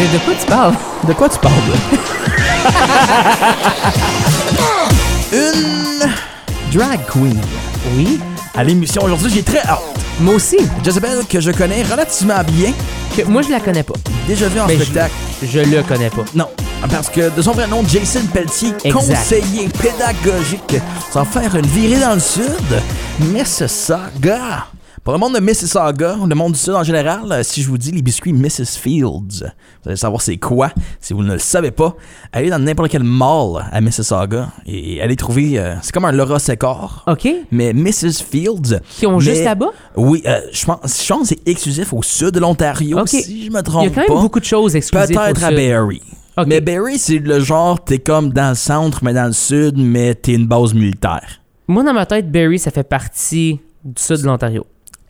De, de quoi tu parles? De quoi tu parles? Une drag queen. Oui. À l'émission aujourd'hui, j'ai très hâte. Moi aussi. Jezebel, que je connais relativement bien, Que, moi, je la connais pas. déjà vu en Ben, je- spectacle. Je le connais pas. Non, parce que de son vrai nom, Jason Pelletier, Exact. conseiller pédagogique, sans faire une virée dans le sud, Mississauga. Pour le monde de Mississauga, le monde du sud en général, euh, si je vous dis les biscuits Mrs. Fields, vous allez savoir c'est quoi. Si vous ne le savez pas, allez dans n'importe quel mall à Mississauga et allez trouver, euh, c'est comme un Laura Secor, OK. mais Mrs. Fields. Qui ont mais- juste là-bas? Oui, euh, je pense, je pense que c'est exclusif au sud de l'Ontario, si je me Il y trompe a quand même pas. beaucoup de choses exclusives. Peut-être à. Barrie. Ok. Mais Barrie, c'est le genre, t'es comme dans le centre, mais dans le sud, mais t'es une base militaire. Moi, dans ma tête, Barrie, ça fait partie du sud de l'Ontario.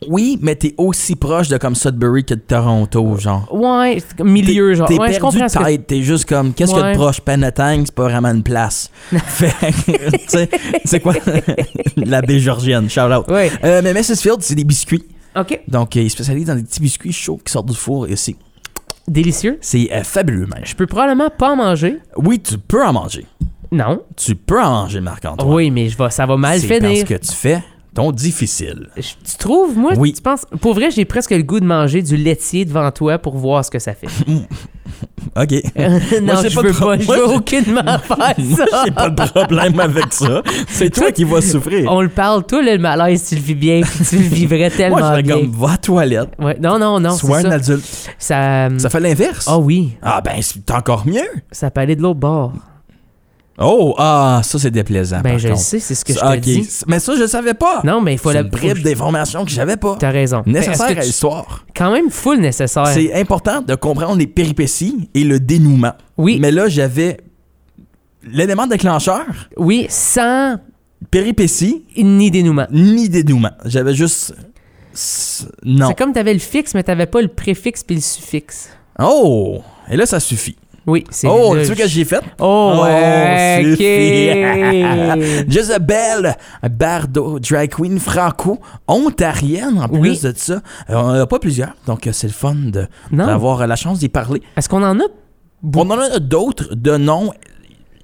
Oui, mais t'es aussi proche de comme Sudbury que de Toronto, genre. Ouais, c'est comme milieu, genre. T'es ouais, je perdu que- tête, t'es juste comme, qu'est-ce a de proche? Penetang, c'est pas vraiment une place. fait que, tu sais, c'est quoi? La baie georgienne, shout out. Ouais. Euh, mais Mrs. Field, c'est des biscuits. OK. Donc, euh, ils spécialisent dans des petits biscuits chauds qui sortent du four ici. Délicieux. C'est euh, fabuleux, même. Je peux probablement pas en manger. Oui, tu peux en manger. Non. Tu peux en manger, Marc-Antoine. Oui, mais je vais, ça va mal C'est parce finir. que tu fais ton difficile. Je- Tu trouves, moi, Oui. tu penses... Pour vrai, j'ai presque le goût de manger du laitier devant toi pour voir ce que ça fait. OK. non, j'ai je pas veux pas, je moi, veux aucunement faire Moi, ça. j'ai pas de problème avec ça. C'est toi qui vas souffrir. On le parle, toi, le malaise, tu le vis bien, puis tu le vivrais tellement Moi, je bien. comme, va à la toilette. Ouais, non, non, non, Sois un ça. adulte. Ça, Ça fait l'inverse. Ah oui, Ah, ben, c'est encore mieux. ça peut aller de l'autre bord. Oh, ah, ça, c'est déplaisant. ben, par je le sais, c'est ce que je te dis. Mais ça, je le savais pas. Non, mais il faut la bribe d'informations que j'avais pas. T'as raison. Nécessaire Est-ce que à tu- l'histoire. Quand même full nécessaire. C'est important de comprendre les péripéties et le dénouement. Oui, Mais là, j'avais l'élément déclencheur, oui, sans péripéties, ni dénouement. ni dénouement. J'avais juste. s- Non. C'est comme t'avais le fixe, mais t'avais pas le préfixe puis le suffixe. Oh! Et là, ça suffit. Oui, c'est Oh, tu je- que j'ai fait? Oh, ouais, suffit. ok. Jezebel Bardot, drag queen franco-ontarienne, en plus Oui. de ça. Euh, on n'en a pas plusieurs, donc euh, c'est le fun d'avoir euh, la chance d'y parler. Est-ce qu'on en a? On en a d'autres de noms.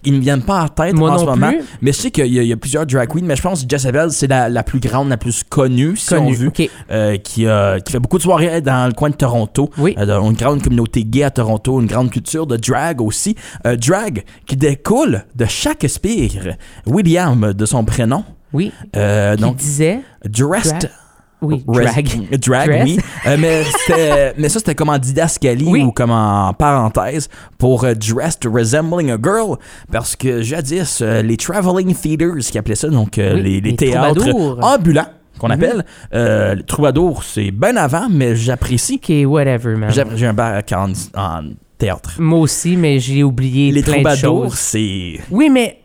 Ils ne viennent pas en tête Moi en non ce moment. plus. Mais je sais qu'il y, a- il y a plusieurs drag queens, mais je pense que Jezebel, c'est la, la plus grande, la plus connue, si on Connu. veut, Ok. euh, qui, euh, qui fait beaucoup de soirées dans le coin de Toronto. Oui. Euh, une grande communauté gay à Toronto, une grande culture de drag aussi. Drag qui découle de Shakespeare, William de son prénom. Oui. Euh, Qui donc, disait. dressed. Oui, Res- drag. Drag, Dress. oui. Euh, mais, ça, c'était comme en didascalie Oui. ou comme en parenthèse pour euh, Dressed Resembling a Girl. Parce que jadis, euh, les Traveling Theaters, qui appelaient ça, donc Oui, les, les les théâtres troubadours. ambulants, qu'on Mhm. appelle. Les troubadours, c'est bien avant, mais j'apprécie. Ok, whatever, man. J'ai un bac en, en théâtre. Moi aussi, mais j'ai oublié Les plein de troubadours, c'est. Oui, mais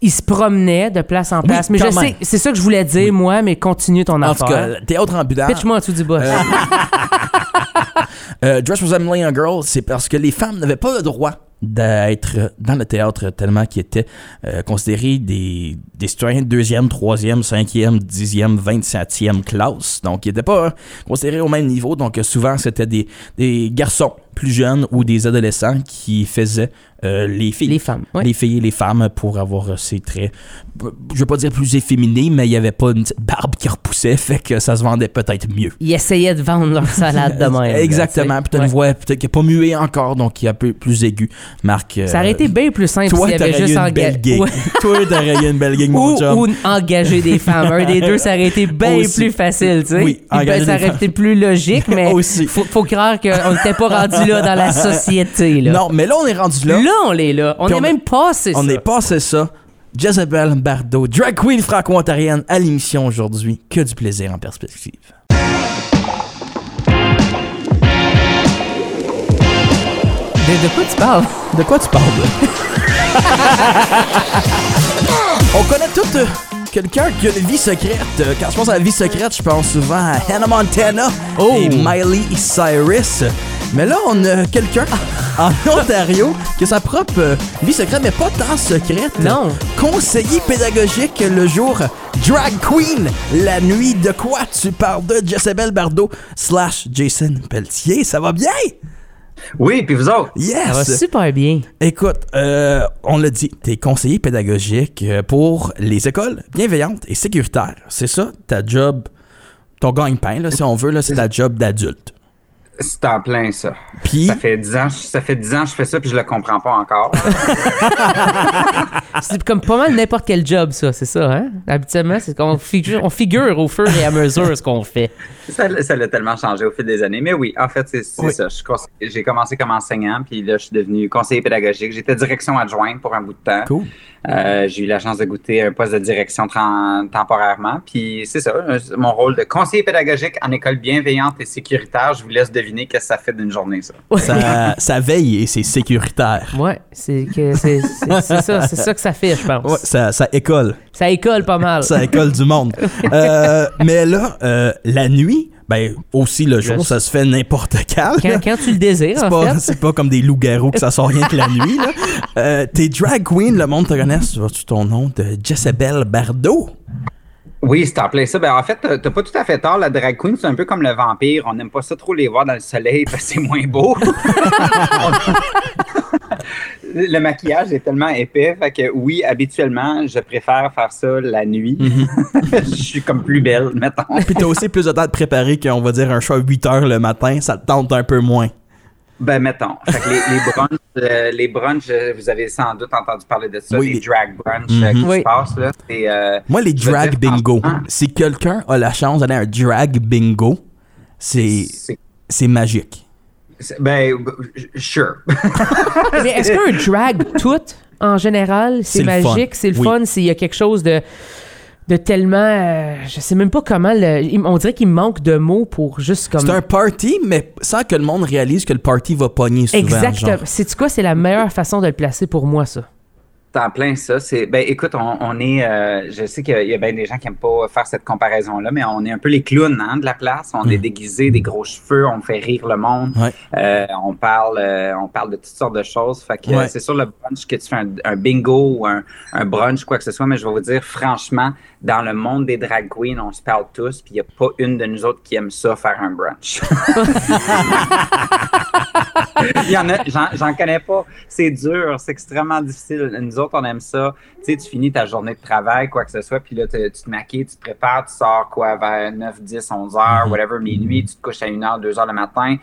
il se promenait de place en place. mais je sais, c'est ça que je voulais dire, moi, mais continue ton En tout affaire. cas, théâtre ambulant. Pitch-moi en dessous du boss. Euh, Euh, Dress Resembling a Girl, c'est parce que les femmes n'avaient pas le droit d'être dans le théâtre tellement qu'ils étaient euh, considérés des, des citoyens de deuxième, troisième, cinquième, dixième, vingt-septième classe. Donc, ils n'étaient pas euh, considérés au même niveau. Donc, souvent, c'était des, des garçons plus jeunes ou des adolescents qui faisaient euh, les filles. Les femmes, ouais. Les filles et les femmes pour avoir euh, ces traits, je veux pas dire plus efféminés, mais il n'y avait pas une petite barbe qui repoussait, fait que ça se vendait peut-être mieux. Ils essayaient de vendre leur salade de même. Exactement. t'as sais. une voix peut-être qui n'est pas muée encore, donc qui est un peu plus aiguë. Marc. euh, Ça aurait été bien plus simple s'il avait juste une enga- belle gig. Ouais. toi, t'aurais eu une belle gig, mon Ou, chum. ou engager des femmes. Un des deux, ça aurait été bien plus facile, tu sais. Oui, Ben, engager ça des aurait été plus logique, mais Aussi. faut, faut croire qu'on n'était pas rendu là dans la société. Là, Non, mais là, on est rendu là. Là, on est là. On Puis est on- même passé on ça. est passé ça. Jezebel Bardot, drag queen franco-ontarienne à l'émission aujourd'hui. Que du plaisir en perspective. De, de quoi tu parles? De quoi tu parles? On connaît tous euh, quelqu'un qui a une vie secrète. Euh, Quand je pense à la vie secrète, je pense souvent à Hannah Montana Oh. et Miley Cyrus. Mais là, on a quelqu'un en Ontario qui a sa propre euh, vie secrète, mais pas tant secrète. Non. Conseiller pédagogique le jour, drag queen la nuit. De quoi tu parles de Jezebel Bardot slash Jason Pelletier? Ça va bien? Oui, puis vous autres? Ça va Yes! super bien. Écoute, euh, on l'a dit, t'es conseiller pédagogique euh, pour les écoles bienveillantes et sécuritaires. C'est ça, ta job, ton gagne-pain, là, si on veut, c'est ta job d'adulte. C'est en plein, ça. Puis, Ça fait 10 ans, ça fait 10 ans que je fais ça, puis je le comprends pas encore. C'est comme pas mal n'importe quel job, ça, c'est ça, hein? Habituellement, c'est qu'on figure, on figure au fur et à mesure ce qu'on fait. ça ça l'a tellement changé au fil des années. Mais oui, en fait, c'est Oui. ça. J'ai commencé comme enseignant, puis là, je suis devenu conseiller pédagogique. J'étais direction adjointe pour un bout de temps. cool. Euh, j'ai eu la chance de goûter un poste de direction temporairement. Puis c'est ça, euh, mon rôle de conseiller pédagogique en école bienveillante et sécuritaire. Je vous laisse deviner qu'est-ce que ça fait d'une journée, ça. Ça, ça veille et c'est sécuritaire. Ouais, c'est que c'est c'est- c'est ça, c'est ça que ça fait, je pense. Ouais, ça, ça école. Ça école pas mal. Ça école du monde. Euh, mais là, euh, la nuit, ben aussi le jour, ça se fait n'importe quand. Quand, quand tu le désires, C'est en pas, fait. c'est pas comme des loups-garous que ça sort rien que la nuit. Là. Euh, t'es drag queen, le monde te connaît. Tu vois-tu ton nom de Jezebel Bardot? Oui, c'est en plein ça. Ben, en fait, t'as pas tout à fait tort. La drag queen, c'est un peu comme le vampire. On n'aime pas ça trop les voir dans le soleil parce que c'est moins beau. le maquillage est tellement épais. Fait que oui, habituellement, je préfère faire ça la nuit. je suis comme plus belle, mettons. Puis t'as aussi plus de temps de préparer qu'on va dire un show à 8 heures le matin. Ça te tente un peu moins. Ben, mettons. Fait que les, les brunchs, euh, les brunchs, euh, vous avez sans doute entendu parler de ça, Oui, les, les- drag brunchs euh, qui Oui. se passent, là. C'est, euh, Moi, les drag dire, bingo. Si quelqu'un a la chance d'aller à un drag bingo, c'est magique. ben, sure. Mais est-ce qu'un drag tout, en général, C'est c'est le fun. magique, c'est le fun, s'il y a quelque chose de, de tellement. euh, je sais même pas comment. le- on dirait qu'il manque de mots pour juste comme. C'est un party, mais sans que le monde réalise que le party va pogner souvent. Exactement. C'est quoi? C'est la meilleure façon de le placer pour moi, ça. En plein ça. C'est ben écoute, on, on est. euh, je sais qu'il y a- bien des gens qui aiment pas faire cette comparaison-là, mais on est un peu les clowns hein, de la place. On est déguisés, des gros cheveux, on fait rire le monde. Ouais. Euh, on parle, euh, on parle de toutes sortes de choses. Fait que Ouais. c'est sur le brunch que tu fais un, un bingo ou un, un brunch quoi que ce soit. Mais je vais vous dire franchement, dans le monde des drag queens, on se parle tous, puis il y a pas une de nous autres qui aime ça faire un brunch. Il y en a, j'en, j'en connais pas. C'est dur, c'est extrêmement difficile. Nous autres, on aime ça. Tu sais, tu finis ta journée de travail, quoi que ce soit, puis là, te- tu te maquilles, tu te prépares, tu sors quoi vers 9, 10, 11 heures, whatever, minuit, tu te couches à 1 heure, 2 heures le matin.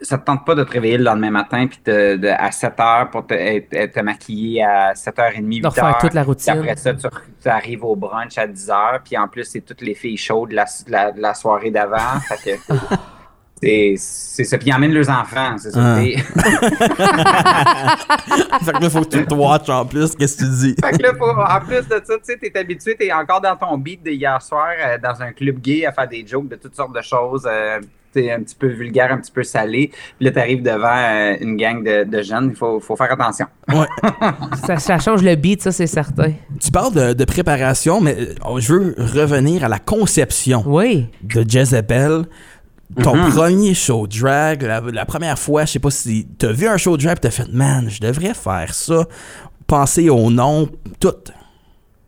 Ça te tente pas de te réveiller le lendemain matin, puis te- de- à 7 heures pour te, maquiller à 7h30, 8 De refaire heures. toute la Puis routine. après ça, tu, tu arrives au brunch à 10 heures, puis en plus, c'est toutes les filles chaudes de la, de la, de la soirée d'avant. Fait que c'est c'est ça. Puis ils emmènent leurs enfants, c'est ça. Ah. Et- fait que là, faut que tu te watches en plus. Qu'est-ce que tu dis? Fait que là, faut- en plus de ça, tu sais, t'es habitué, t'es encore dans ton beat de hier soir euh, dans un club gay à faire des jokes de toutes sortes de choses. euh, t'es un petit peu vulgaire, un petit peu salé. Puis là, t'arrives devant euh, une gang de, de jeunes. Il faut, faut faire attention. Ouais. Ça, ça change le beat, ça, c'est certain. Tu parles de, de préparation, mais euh, je veux revenir à la conception Oui. de Jezebel. Ton Mhm. premier show drag, la, la première fois, je sais pas si t'as vu un show drag, t'as fait, man, je devrais faire ça. Penser au nom, tout.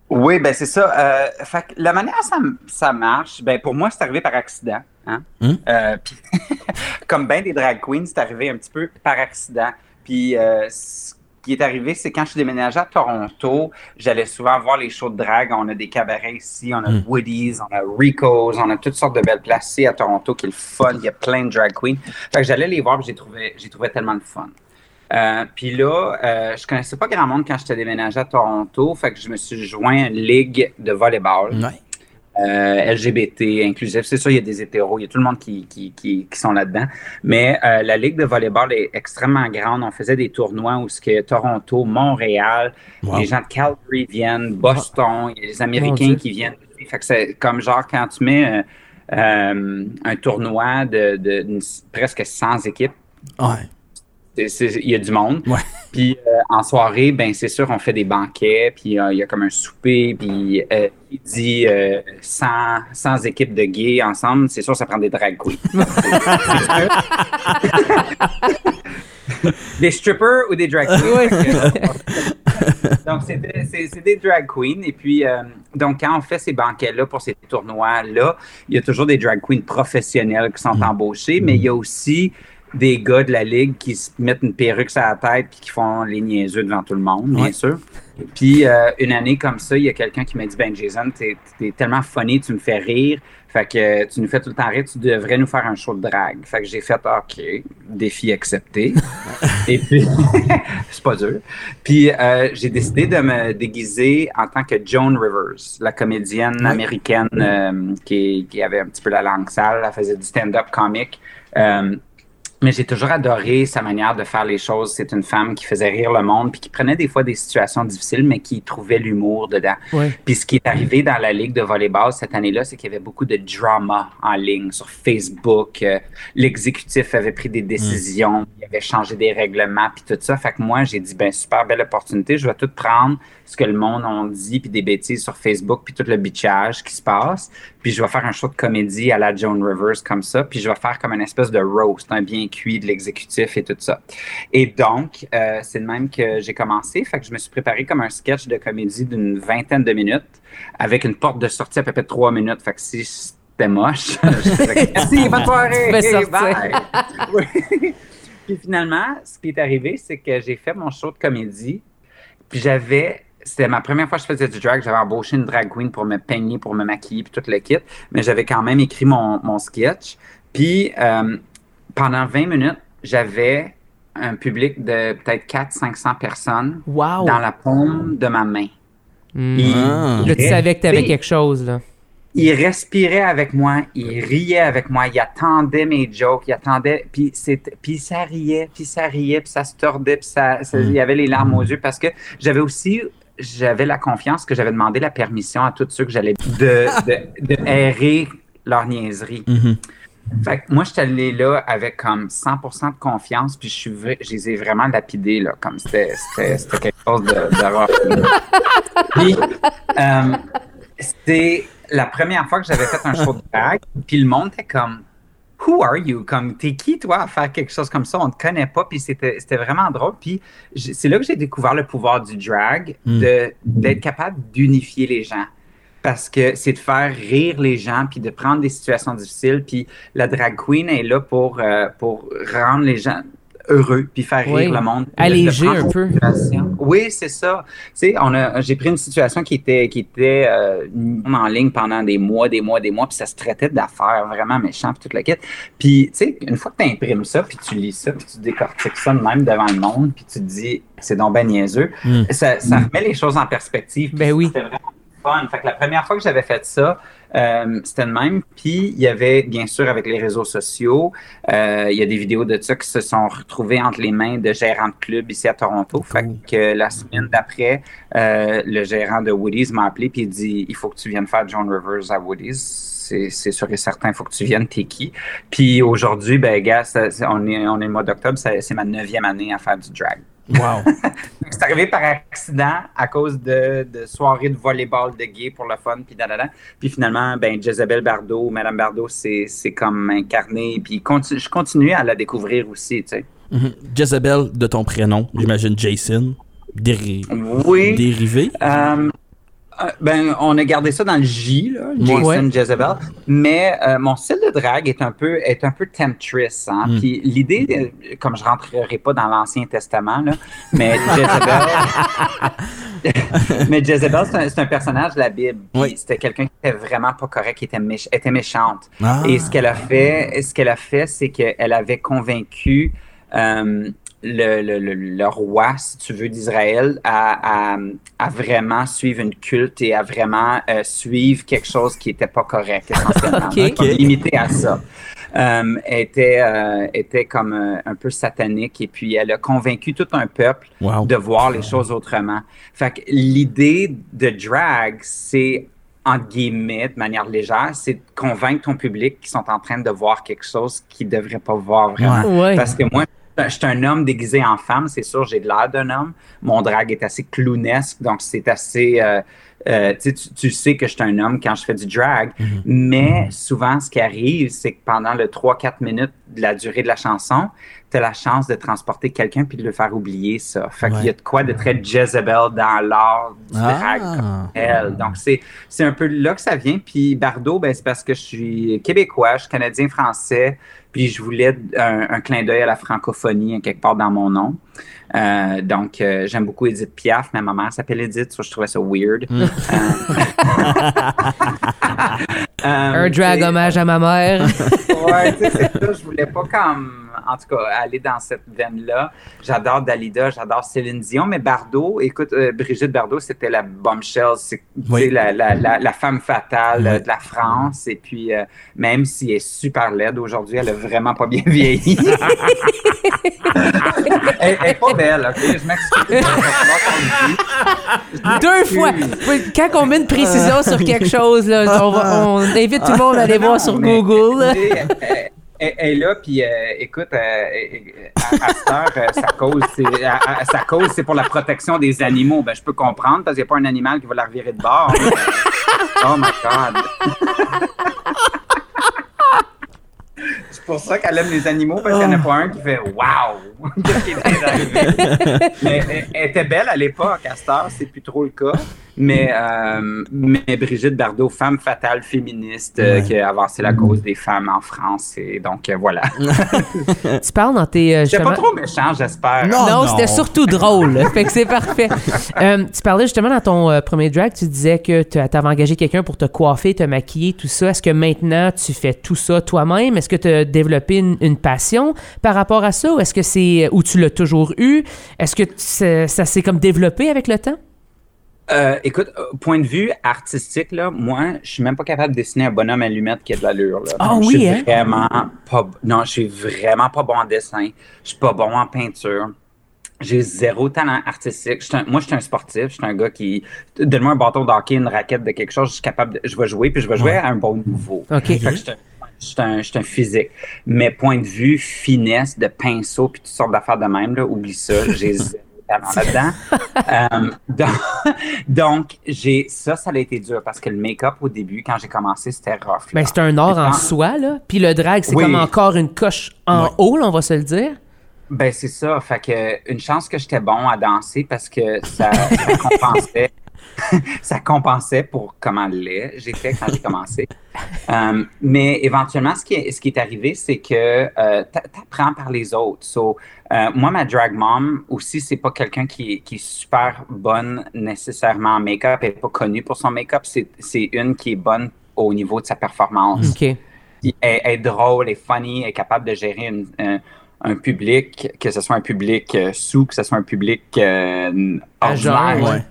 Oui, ben c'est ça. Euh, fait que la manière ça, ça marche, ben pour moi, c'est arrivé par accident. Hein? Hum. Euh, comme bien des drag queens, c'est arrivé un petit peu par accident. Puis euh, ce qui est arrivé, c'est quand je suis déménagé à Toronto, j'allais souvent voir les shows de drag. On a des cabarets ici, on a Hum. Woody's, on a Rico's, on a toutes sortes de belles places ici à Toronto qui est le fun. Il y a plein de drag queens. Fait que j'allais les voir, j'ai trouvé, j'ai trouvé tellement de fun. Euh, puis là, euh, je connaissais pas grand monde quand j'étais déménagé à Toronto, fait que je me suis joint à une ligue de volleyball Ouais. Euh, LGBT, inclusif. C'est sûr, il y a des hétéros, il y a tout le monde qui, qui, qui, qui sont là-dedans. Mais euh, la ligue de volleyball est extrêmement grande. On faisait des tournois où ce que Toronto, Montréal, Wow. les gens de Calgary viennent, Boston, il y a les Américains qui viennent. Fait que c'est comme genre quand tu mets euh, euh, un tournoi de, de, presque 100 équipes, Ouais. Il y a du monde. Ouais. Puis euh, en soirée, ben c'est sûr, on fait des banquets, puis euh, il y a comme un souper, puis euh, il dit 100, 100 équipes de gays ensemble, c'est sûr, ça prend des drag queens. des strippers ou des drag queens? Donc, c'est des, drag queens. Et puis, euh, donc, quand on fait ces banquets-là pour ces tournois-là, il y a toujours des drag queens professionnels qui sont embauchés, mais il y a aussi des gars de la ligue qui se mettent une perruque sur la tête puis qui font les niaiseux devant tout le monde, bien Ouais. sûr. Puis euh, une année comme ça, il y a quelqu'un qui m'a dit Ben Jason, t'es es tellement funny, tu me fais rire. Fait que tu nous fais tout le temps rire, tu devrais nous faire un show de drague. Fait que j'ai fait OK, défi accepté. Et puis c'est pas dur. Puis euh, j'ai décidé de me déguiser en tant que Joan Rivers, la comédienne américaine euh, qui, qui avait un petit peu la langue sale, elle faisait du stand-up comique. Mais j'ai toujours adoré sa manière de faire les choses. C'est une femme qui faisait rire le monde, puis qui prenait des fois des situations difficiles, mais qui trouvait l'humour dedans. Ouais. Puis ce qui est arrivé dans la ligue de volleyball cette année-là, c'est qu'il y avait beaucoup de drama en ligne sur Facebook. Euh, L'exécutif avait pris des décisions, il avait changé des règlements, puis tout ça. Fait que moi, j'ai dit, ben super belle opportunité, je vais tout prendre ce que le monde en dit, puis des bêtises sur Facebook, puis tout le bitchage qui se passe. Puis je vais faire un show de comédie à la Joan Rivers comme ça, puis je vais faire comme une espèce de roast, un bien cuit de l'exécutif et tout ça. Et donc, euh, c'est de même que j'ai commencé. Fait que je me suis préparé comme un sketch de comédie d'une vingtaine de minutes avec une porte de sortie à peu près de trois minutes. Fait que si c'était moche, je dirais merci, bonne soirée, bye. Puis finalement, ce qui est arrivé, c'est que j'ai fait mon show de comédie. Puis j'avais, c'était ma première fois que je faisais du drag. J'avais embauché une drag queen pour me peigner, pour me maquiller, puis tout le kit. Mais j'avais quand même écrit mon, mon sketch. Puis euh, pendant 20 minutes, j'avais un public de peut-être 400-500 personnes Wow. dans la paume de ma main. Hmm. Il- Ah. Là, tu savais que t'avais tu sais, quelque chose, là. il respirait avec moi, il riait avec moi, il attendait mes jokes, il attendait, puis puis ça riait, puis ça riait, puis ça se tordait, puis ça, ça- il y avait les larmes aux yeux parce que j'avais aussi j'avais la confiance que j'avais demandé la permission à tous ceux que j'allais de, de, de errer leur niaiserie. Mhm. Fait que moi, je suis allé là avec comme 100% de confiance, puis je, suis je les ai vraiment lapidés, là, comme c'était, quelque chose. Puis, euh, c'était la première fois que j'avais fait un show de drag, puis le monde était comme Who are you? Comme, t'es qui, toi, à faire quelque chose comme ça? On te connaît pas, puis c'était, vraiment drôle. Puis c'est là que j'ai découvert le pouvoir du drag, Mm. de, d'être capable d'unifier les gens parce que c'est de faire rire les gens puis de prendre des situations difficiles puis la drag queen est là pour euh, pour rendre les gens heureux puis faire rire le monde Alléger un peu. situation. oui c'est ça tu sais on a j'ai pris une situation qui était qui était euh, en ligne pendant des mois des mois des mois puis ça se traitait d'affaires vraiment méchant puis toute la quête puis tu sais une fois que tu imprimes ça puis tu lis ça puis tu décortiques ça de même devant le monde puis tu te dis c'est donc ben niaiseux Mm. ça, ça remet les choses en perspective Ben oui. c'était vraiment fun. Fait que la première fois que j'avais fait ça, euh, c'était le même. Puis il y avait, bien sûr, avec les réseaux sociaux, euh, il y a des vidéos de ça qui se sont retrouvées entre les mains de gérants de clubs ici à Toronto. Fait que la semaine d'après, euh, le gérant de Woody's m'a appelé puis il dit il faut que tu viennes faire John Rivers à Woody's. C'est sûr et certain, il faut que tu viennes, t'es qui. Puis aujourd'hui, ben, gars, ça- on, est, on est le mois d'octobre, c'est ma neuvième année à faire du drag. Wow. C'est arrivé par accident à cause de, de soirées de volleyball de gay pour le fun, puis dadada. Puis finalement, ben, Jezebel Bardot, Madame Bardot, c'est c'est comme incarné. Puis je continue à la découvrir aussi, tu sais. Mhm. Jezebel, de ton prénom, j'imagine Jason. Déri- Oui. Dérivé. Euh, ben, on a gardé ça dans le J, là, Jason Ouais. Jezebel. Mais euh, mon style de drague est un peu, est un peu temptress. Hein? Mm. Puis l'idée, euh, comme je rentrerai pas dans l'Ancien Testament, là, mais Jezebel, mais Jezebel, c'est un, personnage de la Bible. Oui. C'était quelqu'un qui était vraiment pas correct, qui était, méch- était méchante. Ah. Et ce qu'elle a fait, ce qu'elle a fait, c'est qu'elle avait convaincu euh, le, le- le- le roi, si tu veux, d'Israël à, à- à vraiment suivre une culte et à vraiment euh, suivre quelque chose qui n'était pas correct, essentiellement. Ok. Donc, Ok. Limité à ça. Euh, était, euh, était comme euh, un peu satanique et puis elle a convaincu tout un peuple Wow. de voir les choses autrement. Fait que l'idée de drag, c'est entre guillemets, de manière légère, c'est de convaincre ton public qu'ils sont en train de voir quelque chose qu'ils ne devraient pas voir vraiment. Ouais. Parce que moi, je suis un homme déguisé en femme, c'est sûr, j'ai de l'air d'un homme. Mon drag est assez clownesque, donc c'est assez. euh, euh, tu, sais, tu- tu sais que je suis un homme quand je fais du drag, mais souvent, ce qui arrive, c'est que pendant le 3-4 minutes de la durée de la chanson, tu as la chance de transporter quelqu'un puis de le faire oublier ça. Fait qu'il y a de quoi de très Jezebel dans l'art du Ah. drag comme elle. Donc, c'est, c'est un peu là que ça vient. Puis Bardot, ben, c'est parce que je suis québécois, je suis canadien-français, puis je voulais un, un clin d'œil à la francophonie hein, quelque part dans mon nom. Euh, donc, euh, j'aime beaucoup Edith Piaf, mais ma mère s'appelle Edith, ça, je trouvais ça weird. Euh, euh, Un drag hommage à ma mère. Ouais, tu sais, c'est ça. Je voulais pas comme, en tout cas, aller dans cette veine-là. J'adore Dalida, j'adore Céline Dion, mais Bardot, écoute, euh, Brigitte Bardot, c'était la bombshell, c'est Oui. la, la, la, la femme fatale Oui. euh, de la France. Et puis, euh, même si elle est super laide aujourd'hui, elle a vraiment pas bien vieilli. elle, elle est pas belle, OK? Je m'excuse. Deux fois. Quand on met une précision sur quelque chose, là, on, va- on invite tout le monde à aller voir sur Mais, Google. Elle, est là, puis euh, écoute, euh, euh, à, à cette heure, euh, sa cause, c'est à- à- sa cause, c'est pour la protection des animaux. Ben, je peux comprendre, parce qu'il n'y a pas un animal qui va la revirer de bord. mais- oh my God! C'est pour ça qu'elle aime les animaux, parce qu'il n'y en a pas un qui fait Wow! Qu'est-ce qui est arrivé? Mais elle, elle était belle à l'époque, à cette heure, c'est plus trop le cas. Mais, euh, mais Brigitte Bardot, femme fatale féministe euh, qui a avancé la cause des femmes en France. Et donc, euh, voilà. Tu parles dans tes. euh, justement- pas trop méchant, j'espère. Non. Non, non. c'était surtout drôle. fait que c'est parfait. Euh, tu parlais justement dans ton euh, premier drag, tu disais que tu avais engagé quelqu'un pour te coiffer, te maquiller, tout ça. Est-ce que maintenant tu fais tout ça toi-même? Est-ce que tu as développé une, une passion par rapport à ça? Ou est-ce que c'est. Ou tu l'as toujours eu? Est-ce que ça, s'est comme développé avec le temps? Euh, écoute, euh, point de vue artistique, là, moi, je suis même pas capable de dessiner un bonhomme allumette qui a de l'allure. Ah je oui, suis hein? vraiment pas. Non, je suis vraiment pas bon en dessin. Je suis pas bon en peinture. J'ai zéro talent artistique. Je un- moi, je suis un sportif. Je suis un gars qui. Donne-moi un bâton d'hockey, une raquette de quelque chose, je suis capable de. Je vais jouer, puis je vais jouer Ouais. à un bon niveau. OK. Fait que je suis un- physique. Mais point de vue finesse, de pinceau, puis toutes sortes d'affaires de même, là, oublie ça. J'ai zéro talent là-dedans. Euh, donc, donc, j'ai ça, ça a été dur parce que le make-up au début, quand j'ai commencé, c'était rough. Ben, c'est un art en soi, là. Puis le drag, c'est Oui. comme encore une coche en haut, là, on va se le dire. Ben, c'est ça. Fait que une chance que j'étais bon à danser parce que ça, ça compensait. ça compensait pour comment l'est j'étais quand j'ai commencé. Euh, mais éventuellement, ce qui est, ce qui est arrivé, c'est que euh, t'a- t'apprends par les autres. So, euh, moi, ma drag mom aussi, c'est pas quelqu'un qui, est- qui est super bonne nécessairement en make-up. Elle est pas connue pour son make-up. C'est c'est une qui est bonne au niveau de sa performance. Elle, elle est drôle, elle est funny, elle est capable de gérer une- un, un public, que ce soit un public euh, sous, que ce soit un public euh, ordinaire, genre, ouais.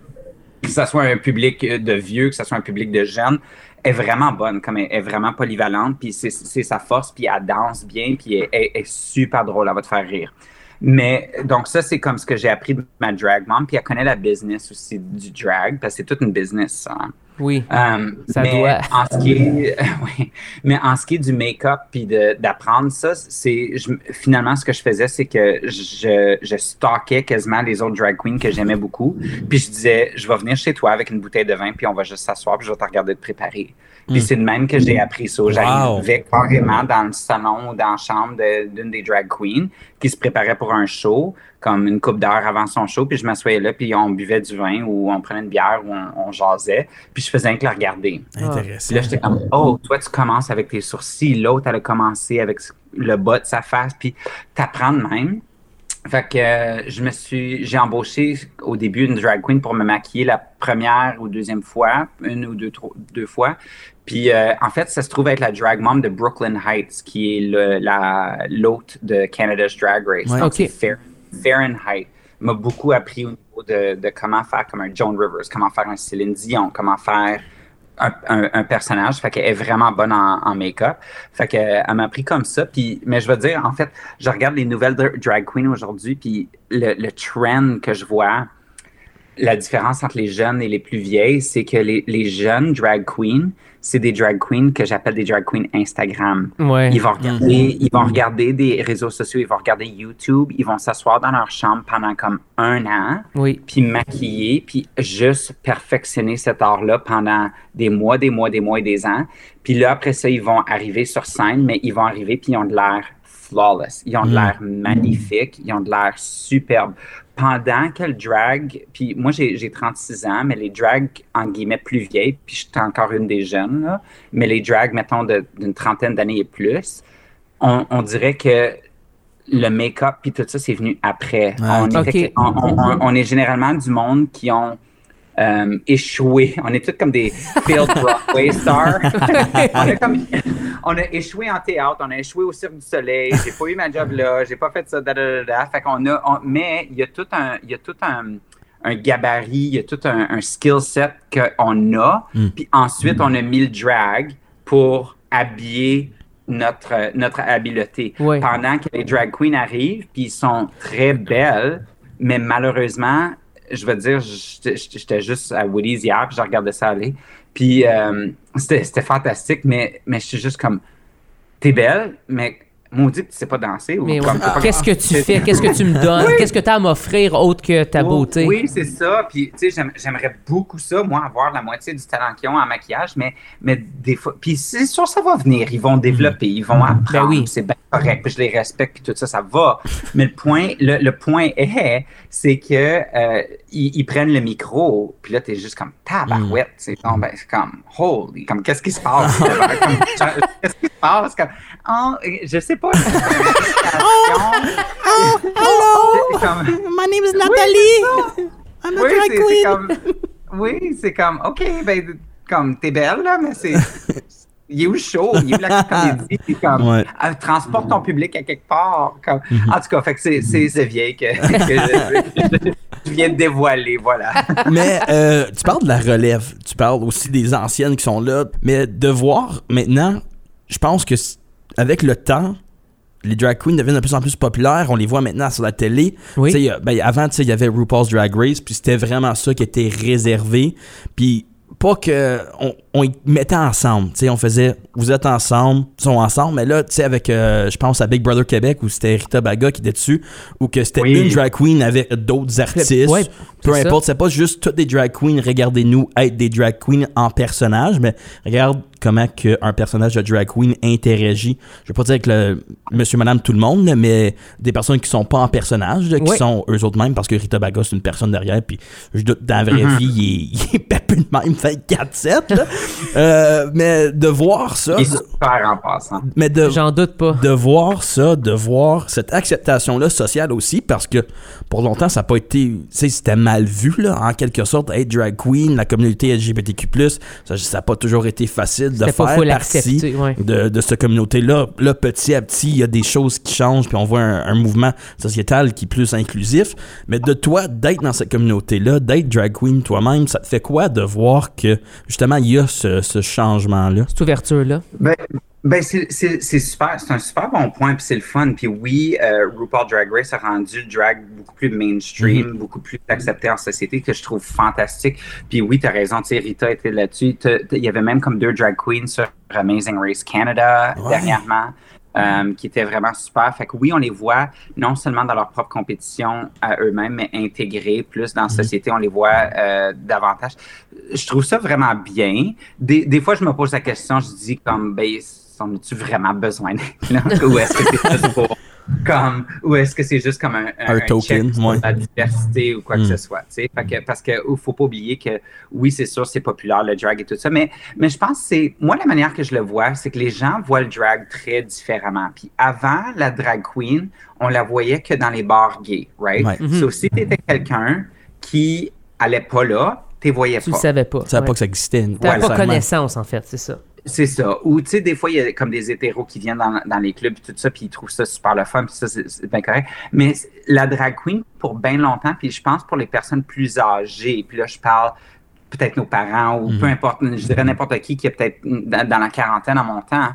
Que ce soit un public euh, de vieux, que ce soit un public de jeunes. Est vraiment bonne, comme elle est vraiment polyvalente, puis c'est sa force, puis elle danse bien, puis elle, est super drôle, elle va te faire rire. Mais donc ça, c'est comme ce que j'ai appris de ma drag mom, puis elle connaît la business aussi du drag, parce que c'est toute une business, hein. Oui. Ça mais doit. En ce qui est, oui. mais en ce qui est du make-up puis de- d'apprendre ça, c'est finalement ce que je faisais, c'est que je, je stockais quasiment les autres drag queens que j'aimais beaucoup. Puis je disais, je vais venir chez toi avec une bouteille de vin, puis on va juste s'asseoir, puis je vais te regarder te préparer. Puis c'est de même que j'ai appris ça. J'arrivais carrément dans le salon ou dans la chambre de- d'une des drag queens qui se préparait pour un show, comme une coupe d'heure avant son show, puis je m'assoyais là, puis on buvait du vin ou on prenait une bière ou on, on jasait, puis je faisais un que la regarder. Intéressant. Puis là, j'étais comme, oh, toi, tu commences avec tes sourcils, l'autre, elle a commencé avec le bas de sa face, puis t'apprends de même. Fait que euh, je me suis, j'ai embauché au début une drag queen pour me maquiller la première ou deuxième fois, une ou deux, deux fois. Puis euh, en fait, ça se trouve être la drag mom de Brooklyn Heights, qui est le, la, l'hôte de Canada's Drag Race. Ouais. Donc, Ok. c'est Fair- Fahrenheit m'a beaucoup appris au niveau de, de comment faire comme un Joan Rivers, comment faire un Céline Dion, comment faire un, personnage. Fait qu'elle est vraiment bonne en, make-up. Fait qu'elle elle m'a appris comme ça. Puis, mais je veux dire, en fait, je regarde les nouvelles dra- drag queens aujourd'hui, puis le, le trend que je vois, la différence entre les jeunes et les plus vieilles, c'est que les, les jeunes drag queens, c'est des drag queens que j'appelle des drag queens Instagram. Ouais. Ils vont regarder, ils vont regarder des réseaux sociaux, ils vont regarder YouTube, ils vont s'asseoir dans leur chambre pendant comme un an, Oui. puis maquiller, puis juste perfectionner cet art-là pendant des mois, des mois, des mois et des ans. Puis là, après ça, ils vont arriver sur scène, mais ils vont arriver, puis ils ont de l'air flawless. Ils ont de l'air magnifiques, ils ont de l'air superbes. Pendant que le drag, puis moi j'ai 36 ans, mais les drags en guillemets plus vieilles, puis je suis encore une des jeunes, là, mais les drags, mettons, d'une trentaine d'années et plus, on, on dirait que le make-up puis tout ça, c'est venu après. on, était, on, on, on, est généralement du monde qui ont euh, échoué. On est tous comme des failed Broadway stars. on, a comme, on, a échoué en théâtre, on a échoué au Cirque du Soleil. J'ai pas eu ma job là, j'ai pas fait ça. Da, da, da, Fait qu'on a, mais il y a tout un, il y a tout un, un gabarit, il y a tout un, un skill set qu'on a. Mm. Puis ensuite, on a mis le drag pour habiller notre, notre habileté. Pendant que les drag queens arrivent, puis ils sont très belles, mais malheureusement, je veux dire, j'étais juste à Woody's hier, puis je regardais ça aller. Puis euh, c'était fantastique, mais, mais je suis juste comme, t'es belle, mais maudit que tu sais pas danser. Mais qu'est-ce que tu fais? Qu'est-ce que tu me donnes? Qu'est-ce que tu as à m'offrir autre que ta beauté? Oui, c'est ça. Puis, tu sais, j'aimerais beaucoup ça, moi, avoir la moitié du talent qu'ils ont en maquillage, mais, mais des fois. Puis, c'est sûr, ça va venir. Ils vont développer, ils vont apprendre. Ben oui. C'est bien correct. Puis, je les respecte, puis tout ça, ça va. mais le point, le, point est, c'est que euh, ils, prennent le micro, puis là, t'es juste comme tabarouette. C'est ben, comme, holy, comme, qu'est-ce qui se passe? qu'est-ce qui se passe? Comme, oh, je sais pas. Oh, oh, hello! My name is Nathalie! I'm a oui, drag queen! oui, c'est comme, OK, ben, comme, t'es belle, là, mais c'est. Il est où le show? Il est où la comédie? Comme, ouais. Euh, transporte ton public à quelque part. Comme, mm-hmm. En tout cas, fait que c'est, c'est, vieille que, que je, viens de dévoiler, voilà. Mais euh, tu parles de la relève, tu parles aussi des anciennes qui sont là, mais de voir maintenant, je pense que avec le temps, les drag queens deviennent de plus en plus populaires. On les voit maintenant sur la télé. Oui. Ben, avant, il y avait RuPaul's Drag Race, puis c'était vraiment ça qui était réservé. Puis pas que on, y mettait ensemble, tu sais, on faisait vous êtes ensemble, ils sont ensemble, mais là, tu sais avec euh, je pense à Big Brother Québec où c'était Rita Baga qui était dessus ou que c'était une drag queen avec d'autres artistes. peu importe, c'est pas juste toutes des drag queens, regardez-nous être des drag queens en personnage, mais regarde comment que un personnage de drag queen interagit. Je vais pas dire avec le monsieur madame tout le monde, mais des personnes qui sont pas en personnage, qui sont eux autres mêmes parce que Rita Baga c'est une personne derrière puis je doute dans la vraie mm-hmm. vie, il est, il est de même fait 4 7 euh, mais de voir ça. super en passant. Mais de, J'en doute pas. De voir ça, de voir cette acceptation-là sociale aussi, parce que pour longtemps, ça n'a pas été. Tu sais, c'était mal vu, là, en quelque sorte, être drag queen, la communauté LGBTQ, ça n'a pas toujours été facile de faire partie de, de cette communauté-là. Là, petit à petit, il y a des choses qui changent, puis on voit un, un, mouvement sociétal qui est plus inclusif. Mais de toi, d'être dans cette communauté-là, d'être drag queen toi-même, ça te fait quoi de voir que, justement, il y a ce ce, changement-là? Cette ouverture-là? Ben, ben c'est super, c'est un super bon point, puis c'est le fun. Puis oui, euh, RuPaul Drag Race a rendu le drag beaucoup plus mainstream, mm-hmm. beaucoup plus accepté en société, que je trouve fantastique. Puis oui, tu as raison, tu sais, Rita était là-dessus. Il y avait même comme deux drag queens sur Amazing Race Canada dernièrement. Euh, qui était vraiment super. Fait que oui, on les voit non seulement dans leur propre compétition à eux-mêmes, mais intégrés plus dans la mhm. société, on les voit euh, davantage. Je trouve ça vraiment bien. Des, des, fois, je me pose la question, je dis comme, ben, on a-tu vraiment besoin d'être là? Ou est-ce que c'est juste pour comme ou est-ce que c'est juste comme un, un, token check la diversité ou quoi que hmm. ce soit fait que, parce que faut pas oublier que oui c'est sûr c'est populaire le drag et tout ça mais mais je pense que c'est moi la manière que je le vois c'est que les gens voient le drag très différemment. Puis avant la drag queen on la voyait que dans les bars gays right? Ouais. Mm-hmm. si tu étais quelqu'un qui allait pas là tu voyais pas. tu savais pas. Tu savais pas que ça existait tu n'avais pas connaissance en fait c'est ça c'est ça. Ou, tu sais, des fois, il y a comme des hétéros qui viennent dans, dans les clubs et tout ça, puis ils trouvent ça super le fun, puis ça, c'est bien correct. Mais la drag queen, pour bien longtemps, puis je pense pour les personnes plus âgées, puis là, je parle peut-être nos parents ou peu mhm. importe, je dirais n'importe qui qui est peut-être dans, la quarantaine en montant,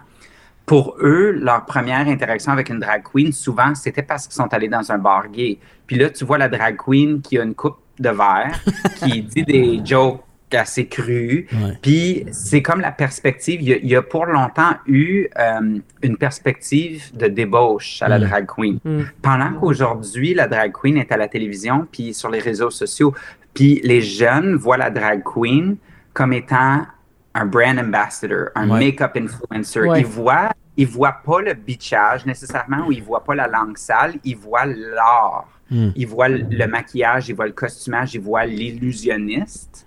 pour eux, leur première interaction avec une drag queen, souvent, c'était parce qu'ils sont allés dans un bar gay. Puis là, tu vois la drag queen qui a une coupe de verre, qui dit des jokes assez cru. Puis c'est comme la perspective. Il y, a, pour longtemps eu euh, une perspective de débauche à la mm. drag queen. Mm. Pendant qu'aujourd'hui, la drag queen est à la télévision puis sur les réseaux sociaux. Puis les jeunes voient la drag queen comme étant un brand ambassador, un make-up influencer. Ils voient ils voient pas le bitchage nécessairement ou ils voient pas la langue sale, ils voient l'art. Ils voient le, le maquillage, ils voient le costumage, ils voient l'illusionniste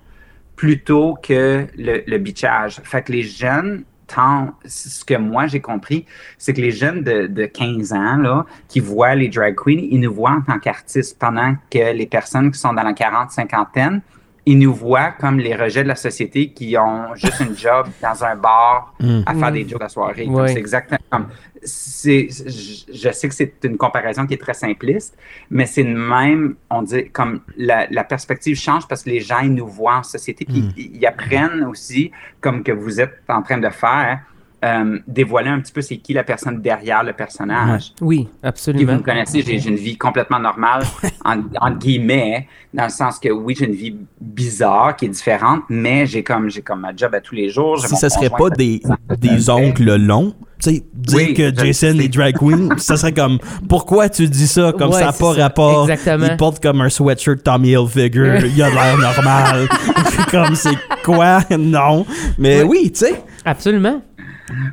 plutôt que le, le bitchage. Fait que les jeunes, tant, ce que moi j'ai compris, c'est que les jeunes de, de 15 ans là, qui voient les drag queens, ils nous voient en tant qu'artistes, pendant que les personnes qui sont dans la 40-50aine, ils nous voient comme les rejets de la société qui ont juste une job dans un bar à faire des jokes la soirée. C'est exactement comme. C'est, je sais que c'est une comparaison qui est très simpliste, mais c'est le même, on dit, comme la, la perspective change parce que les gens, ils nous voient en société, puis ils, ils apprennent aussi, comme que vous êtes en train de faire, euh, dévoiler un petit peu c'est qui la personne derrière le personnage. Oui, Puis vous absolument. me connaissez, j'ai une vie complètement normale, en, entre guillemets, dans le sens que oui, j'ai une vie bizarre qui est différente, mais j'ai comme j'ai comme ma job à tous les jours. Si ça serait pas des, des oncles longs, tu sais, dire Oui, que Jason est drag queen, ça serait comme, pourquoi tu dis ça? Comme Ouais, ça n'a pas ça, rapport. exactement. Il porte comme un sweatshirt Tommy Hilfiger, il a l'air normal. comme c'est quoi? Non. Mais oui, tu sais. Absolument.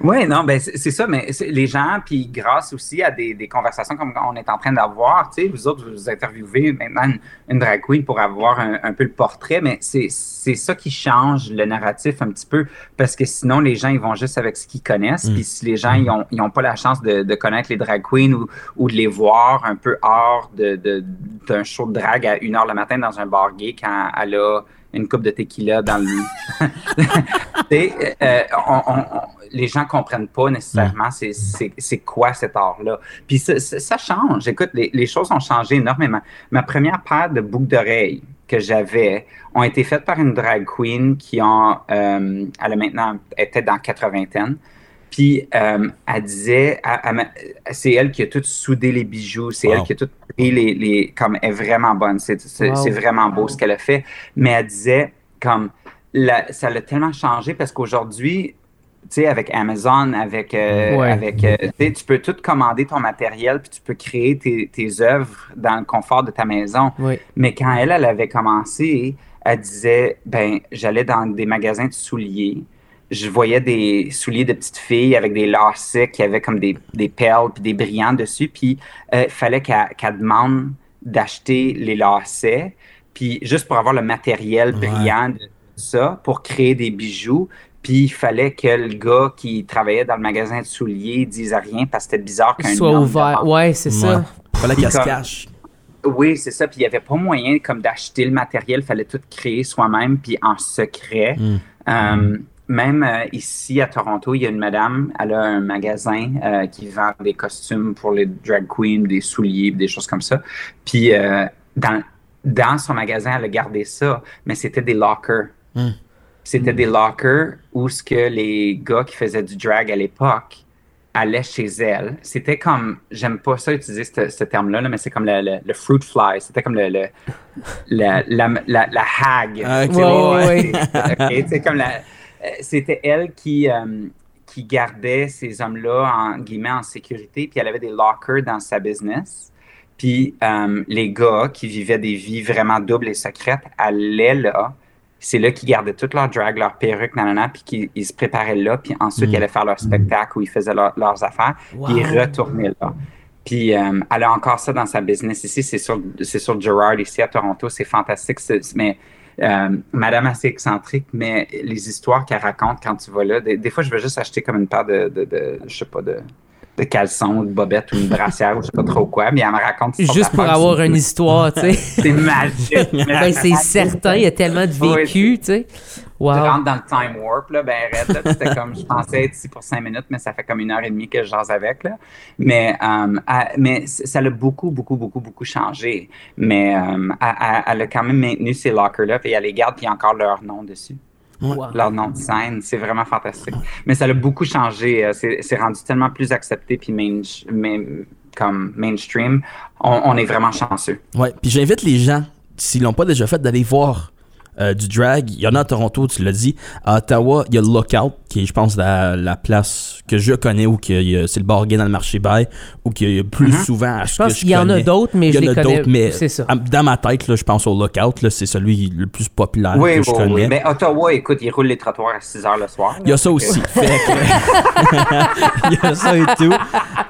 Oui, non, ben c'est ça, mais les gens, puis grâce aussi à des, des conversations comme on est en train d'avoir, tu sais, vous autres, vous interviewez maintenant une, une drag queen pour avoir un, un peu le portrait, mais c'est ça qui change le narratif un petit peu, parce que sinon, les gens, ils vont juste avec ce qu'ils connaissent, puis si les gens, ils ont, ils ont pas la chance de, de connaître les drag queens ou, ou de les voir un peu hors de- d'un show de drag à 1h le matin dans un bar gay quand elle a une coupe de tequila dans le sais, euh, on- on- on- les gens comprennent pas nécessairement c'est- quoi cet art-là. Puis ça, ça- ça change. Écoute, les, les choses ont changé énormément. Ma première paire de boucles d'oreilles que j'avais ont été faites par une drag queen qui ont, euh, elle a maintenant était dans 80 Puis euh, elle disait, c'est elle qui a tout soudé les bijoux, c'est Wow. elle qui a tout pris les, les comme elle est vraiment bonne, c'est c'est- Wow. c'est vraiment beau ce qu'elle a fait. Mais elle disait comme la- ça l'a tellement changé parce qu'aujourd'hui, tu sais, avec Amazon, avec, euh, Ouais. avec euh, tu peux tout commander ton matériel puis tu peux créer tes, tes œuvres dans le confort de ta maison. Mais quand elle, elle avait commencé, elle disait, ben, j'allais dans des magasins de souliers. Je voyais des souliers de petites filles avec des lacets qui avaient comme des, des perles puis des brillants dessus. Puis il fallait qu'elle qu'elle demande d'acheter les lacets, puis juste pour avoir le matériel Ouais. brillant de ça, pour créer des bijoux. Puis il fallait que le gars qui travaillait dans le magasin de souliers dise rien parce que c'était bizarre qu'un Soit homme ouvert. Ouais, c'est ça. Fallait qu'elle se cache. oui, c'est ça. Puis il n'y avait pas moyen comme d'acheter le matériel. Il fallait tout créer soi-même, puis en secret. Mm. Euh, même euh, ici à Toronto, il y a une madame, elle a un magasin euh, qui vend des costumes pour les drag queens, des souliers, des choses comme ça. Puis euh, dans, dans son magasin, elle a gardé ça, mais c'était des lockers. Mm. C'était des lockers où ce que les gars qui faisaient du drag à l'époque allaient chez elle. C'était comme, j'aime pas ça utiliser ce, ce terme-là, là, mais c'est comme le, le, le fruit fly. C'était comme le, le- la, la, la, la hag. Ah, ok. Tu sais, Ouais, ouais, Ok, c'est comme la, euh, c'était elle qui, euh, qui gardait ces hommes-là en guillemets en sécurité, puis elle avait des lockers dans sa business. Puis euh, les gars qui vivaient des vies vraiment doubles et secrètes allaient là. C'est là qu'ils gardaient toute leur drag, leur perruque, nanana, puis qu'ils ils se préparaient là, puis ensuite Mm. ils allaient faire leur spectacle où ils faisaient leur- leurs affaires, puis ils retournaient là. Puis euh, elle a encore ça dans sa business ici, c'est sur, c'est sur Gerard ici à Toronto, c'est fantastique, c'est- mais euh, madame assez excentrique, mais les histoires qu'elle raconte quand tu vas là, des, des fois je veux juste acheter comme une paire de, de, de je sais pas, de, de caleçons, de bobettes ou une brassière ou je sais pas trop quoi, mais elle me raconte Juste pour avoir une histoire, tu sais. C'est magique. ben, c'est certain, il y a tellement de Oui, vécu, tu sais. Wow. Tu rentres dans le time warp, là, ben là. C'était comme, je pensais être ici pour cinq minutes, mais ça fait comme une heure et demie que je jase avec, là. Mais, euh, elle- mais ça l'a beaucoup, beaucoup, beaucoup, beaucoup changé. Mais euh, elle a quand même maintenu ces lockers-là, puis elle les garde, puis il y a encore leur nom dessus. Wow. Leur nom de scène, c'est vraiment fantastique. Mais ça l'a beaucoup changé. euh, C'est c'est rendu tellement plus accepté, puis main, main- comme mainstream. On, on est vraiment chanceux. Ouais, puis j'invite les gens, s'ils l'ont pas déjà fait, d'aller voir euh, du drag. Il y en a à Toronto, tu l'as dit. À Ottawa, il y a le Lookout, qui est, je pense, la, la place que je connais où il a- c'est le bar gay dans le marché bail, ou qu'il y a plus Mhm. souvent à ce Je pense que qu'il y en a d'autres, mais Il y je en les a connais. d'autres, mais ça. dans ma tête, là, je pense au Lookout, là, c'est celui le plus populaire Oui, que je oui, connais. oui. Mais Ottawa, écoute, ils roulent les trottoirs à 6 h le soir. Il y a ça aussi. Fait que- il y a ça et tout.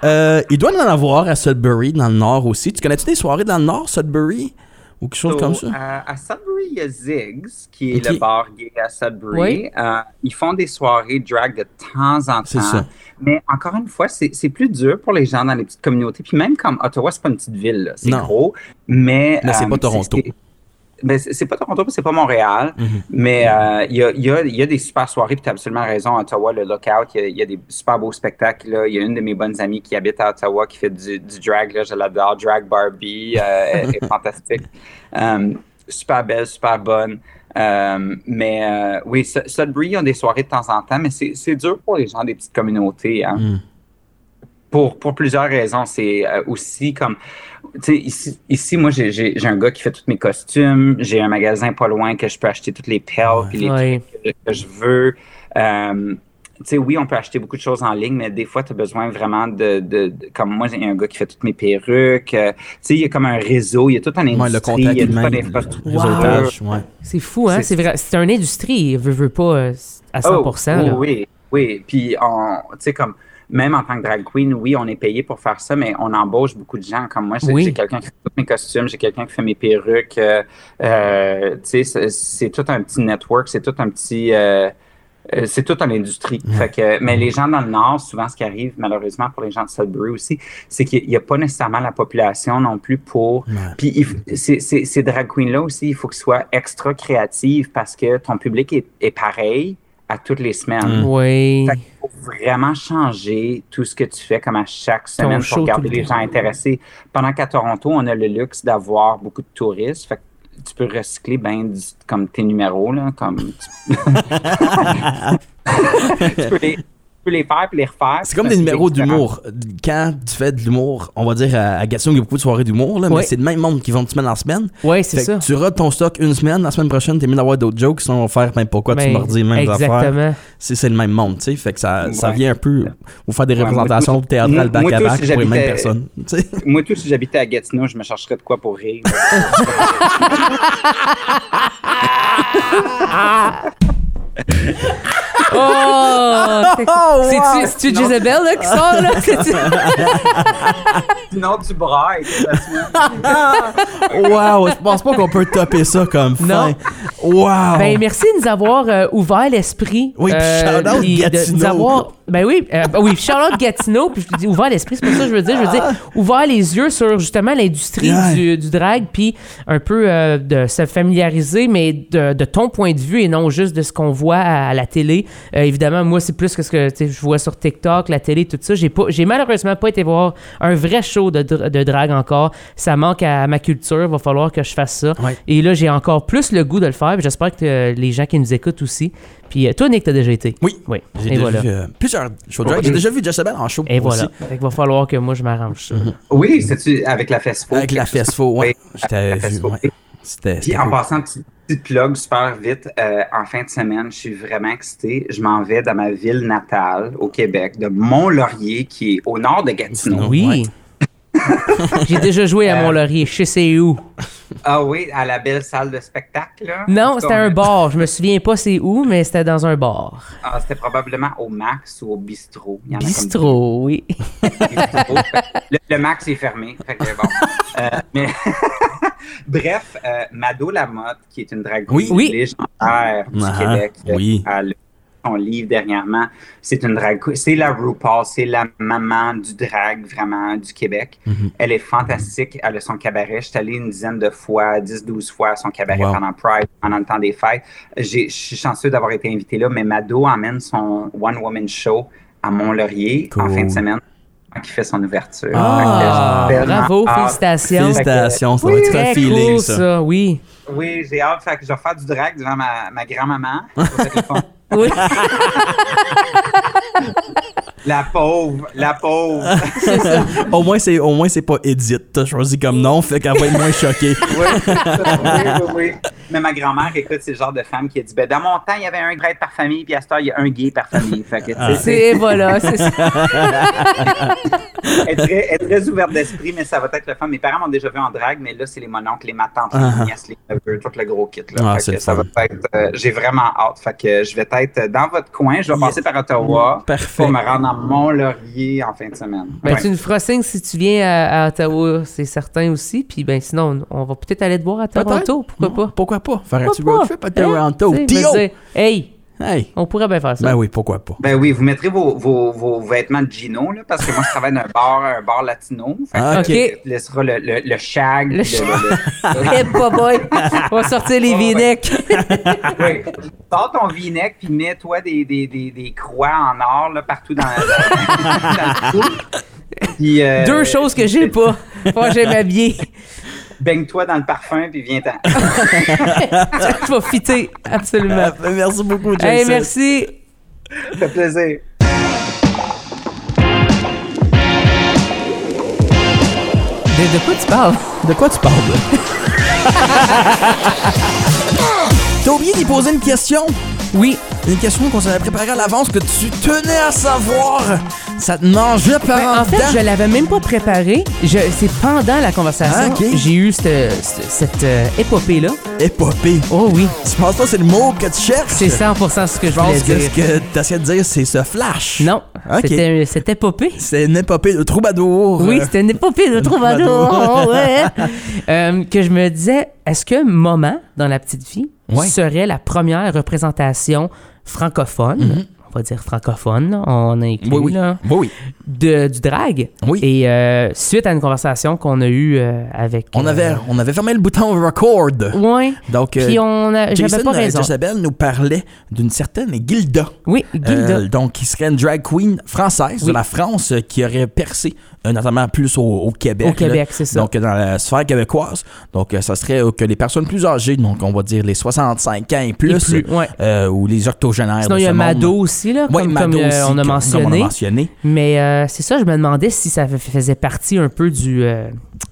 Euh, il doit en avoir à Sudbury, dans le Nord aussi. Tu connais-tu des soirées dans le Nord, Sudbury? Ou quelque chose So, comme ça? euh, à Sudbury, il y a Ziggs, qui est le bar gay à Sudbury. Oui. Euh, ils font des soirées drag de temps en temps. C'est ça. Mais encore une fois, c'est plus dur pour les gens dans les petites communautés. Puis même comme Ottawa, c'est pas une petite ville, là. c'est gros. Mais, Mais c'est euh, pas Toronto. Ben, c'est pas Toronto, c'est pas Montréal. Mhm. Mais euh, il y, a, y a- y a des super soirées, puis tu as absolument raison. À Ottawa, le Lookout, il y a, il y a des super beaux spectacles. Il y a une de mes bonnes amies qui habite à Ottawa qui fait du, du drag. Là, je l'adore. Drag Barbie. euh, elle est fantastique. Euh, super belle, super bonne. Euh, mais euh, oui, Su- Sudbury, il y a des soirées de temps en temps, mais c'est dur pour les gens des petites communautés. hein. Mm. Pour, pour plusieurs raisons. C'est euh, aussi comme. Ici, ici, moi, j'ai- j'ai j'ai un gars qui fait tous mes costumes. J'ai un magasin pas loin que je peux acheter toutes les perles puis les Ouais. trucs que, que je veux. Euh, tu sais, oui, on peut acheter beaucoup de choses en ligne, mais des fois, tu as besoin vraiment de, de, de- Comme moi, j'ai un gars qui fait toutes mes perruques. euh, tu sais, il y a comme un réseau, il y a tout un industrie, Ouais, le contact il y a une le infrastructure. ouais. C'est fou, hein? C'est- C'est vrai. C'est une industrie, veut, veut pas euh, à 100%. Oh, là. oui, oui. Puis, on- tu sais, comme, même en tant que drag queen, oui, on est payé pour faire ça, mais on embauche beaucoup de gens. Comme moi, j'ai Oui. quelqu'un qui fait tous mes costumes, j'ai quelqu'un qui fait mes perruques. euh, euh, c'est- tout un petit network, c'est tout un petit. euh, c'est toute une industrie. Fait que, mais les gens dans le Nord, souvent, ce qui arrive, malheureusement, pour les gens de Sudbury aussi, c'est qu'il n'y a pas nécessairement la population non plus pour. Ouais. Puis, ces- drag queens-là aussi, il faut qu'ils soient extra créatifs parce que ton public est, est pareil à toutes les semaines. Oui. Fait qu'il faut vraiment changer tout ce que tu fais comme à chaque semaine pour garder le les temps. gens intéressés. Pendant qu'à Toronto, on a le luxe d'avoir beaucoup de touristes. Fait que tu peux recycler ben du- comme tes numéros, là, comme tu, tu peux les, peux les faire puis les refaire. C'est comme des numéros d'humour. Quand tu fais de l'humour, on va dire à, à Gatineau, il y a beaucoup de soirées d'humour, là, mais c'est le même monde qui vont de semaine en semaine. Oui, c'est ça. tu rodes ton stock une semaine, la semaine prochaine, t'es mis d'avoir d'autres jokes, sinon on va faire ben, pourquoi tu Ben, m'as redit les mêmes affaires? Exactement. C'est c'est le même monde, tu sais. Fait que ça, ça vient un peu. Vous faire des Ouais, moi, représentations théâtrales moi- moi, tout, back-à-back si pour les mêmes personnes. tu sais. Moi, tout, si j'habitais à Gatineau, je me chercherais de quoi pour rire. Oh! c'est- C'est-tu c'est-tu Non. Jezebel là, qui sort là? C'est-tu- Sinon, tu brailles. Wow, je pense pas qu'on peut topper ça comme fin. Non. Wow. Ben, merci de nous avoir euh, ouvert l'esprit. Oui, puis euh, shout-out puis de- Gatineau. nous avoir- ben oui, euh, ben oui, shout-out Gatineau, puis je te dis ouvert l'esprit, c'est pas ça que je veux dire. Je veux dire, ouvert les yeux sur justement l'industrie Yeah. du, du drag, puis un peu euh, de se familiariser, mais de, de ton point de vue et non juste de ce qu'on voit à, à la télé. Euh, évidemment, moi, c'est plus que ce que je vois sur TikTok, la télé, tout ça. J'ai pas, j'ai malheureusement pas été voir un vrai show de, dra- de drag encore. Ça manque à ma culture, va falloir que je fasse ça. Ouais. Et là, j'ai encore plus le goût de le faire. J'espère que euh, les gens qui nous écoutent aussi. Puis euh, toi, Nick, t'as déjà été. Oui. Oui. J'ai Et déjà voilà. vu euh, plusieurs shows de drag. J'ai déjà vu Jezebel en show Et aussi. voilà. Fait qu'il va falloir que moi, je m'arrange ça. Oui, c'est-tu avec la FESFO? Avec la FESFO, ouais. Oui, vu, ouais. C'était. Puis en cool. passant, petite, petite plug super vite, euh, en fin de semaine, je suis vraiment excité. Je m'en vais dans ma ville natale, au Québec, de Mont-Laurier, qui est au nord de Gatineau. Oui. Ouais. j'ai déjà joué à Euh, Mont-Laurier. Je sais où. Ah oui, à la belle salle de spectacle. Là. Non, c'était un bar. Je me souviens pas c'est où, mais c'était dans un bar. Ah, c'était probablement au Max ou au Bistrot. Il y en a comme Bistrot, oui. le Max est fermé. Fait que bon. Euh, mais Bref, euh, Mado Lamotte, qui est une drag queen Oui. Oui. légendaire du Ah, Québec, euh, oui. a le- son livre dernièrement. C'est une drag. C'est la RuPaul, c'est la maman du drag vraiment du Québec. Mhm. Elle est fantastique. Elle a son cabaret. Je suis allé une dizaine de fois, 10-12 fois à son cabaret Wow. pendant Pride, pendant le temps des fêtes. Je suis chanceux d'avoir été invité là, mais Mado emmène son One Woman Show à Mont-Laurier en fin de semaine qui fait son ouverture. Ah, tellement bravo, hâte. félicitations. Félicitations, ça Oui, va être Très un feeling, cool, ça. ça, oui. Oui, j'ai hâte. Fait que je vais faire du drag devant ma, ma grand-maman. Oui. La pauvre, la pauvre. Au moins, c'est au moins c'est pas Edith. T'as choisi comme nom, fait qu'elle va être moins choquée. oui, oui, oui, oui. Mais ma grand-mère, écoute, c'est le genre de femme qui a dit ben, dans mon temps, il y avait un gay par famille, puis à ce temps, il y a un gay par famille. Fait que, tu sais, c'est- voilà, c'est ça. elle est très, elle est très ouverte d'esprit, mais ça va être le fun. Mes parents m'ont déjà vu en drague, mais là, c'est les mononcles, les matantes, Ah. les nièces, les neveux, tout le gros kit. Là. Ah, Fait c'est que ça va être. euh, J'ai vraiment hâte. Fait que je vais être dans votre coin. Je vais passer par Ottawa Parfait. pour me rendre à Mont-Laurier en fin de semaine. Ben, Ouais. tu nous feras signe si tu viens à, à Ottawa, c'est certain aussi. Puis ben sinon, on va peut-être aller te voir à Toronto, pourquoi pas? Pourquoi pas? Faire un petit road pas? trip à Hein? Toronto. Tio! Hey, Hey! on pourrait bien faire ça. Ben oui, pourquoi pas? Ben oui, vous mettrez vos, vos, vos vêtements de Gino, là, parce que moi, je travaille dans un bar, un bar latino. Fait que, Ah, ok. Tu laisseras le, le, le shag. Le Eh, boy! On va sortir les Oh, ouais. Oui. Sors ton V-neck puis mets-toi des, des, des, des croix en or là, partout dans, dans, dans le cou. Puis, euh, Deux choses que j'ai pas. Faut que j'aime m'habiller. Baigne-toi dans le parfum puis viens-t'en. Je vais fitter, absolument. Euh, Merci beaucoup, Jason. Hey, merci. Ça fait plaisir. De, de quoi tu parles? De quoi tu parles? T'as oublié d'y poser une question? Oui. Une question qu'on s'avait préparée à l'avance que tu tenais à savoir. Ça te mangeait par Ben, en en fait, dedans. je l'avais même pas préparé. Je, c'est pendant la conversation. Ah, ok. J'ai eu cette, cette, cette, euh, épopée-là. Épopée. Oh oui. Tu penses pas que c'est le mot que tu cherches? C'est 100% ce que je Je pense voulais que dire. ce que t'essayais de dire, c'est ce flash. Non, Ok. c'était cette épopée. C'est une épopée de troubadour. Oui, c'était une épopée de troubadour. ouais. Euh, que je me disais, est-ce que Maman, dans La Petite Vie, Ouais. serait la première représentation francophone, Mhm. On va dire francophone, là, on a écrit, Oui, oui. là, Oui, oui. de, du drag. Oui. Et euh, suite à une conversation qu'on a eue euh, avec... On, euh, avait, on avait fermé le bouton record. Ouais. Donc, Puis on a... Jason pas raison. Jezebel nous parlait d'une certaine Gilda. Oui, Gilda. Donc, qui serait une drag queen française de Oui. la France qui aurait percé, notamment plus au, au Québec. Au. Québec, c'est ça. Donc, dans la sphère québécoise. Donc, ça serait que les personnes plus âgées, donc on va dire les 65 ans et plus, Et plus, ouais. ou les octogénaires. Sinon, il y a. Mado aussi, là, Ouais, comme, Mado comme, euh, aussi, on a que- comme mentionné. on a mentionné. Mais euh, c'est ça, je me demandais si ça faisait partie un peu du euh,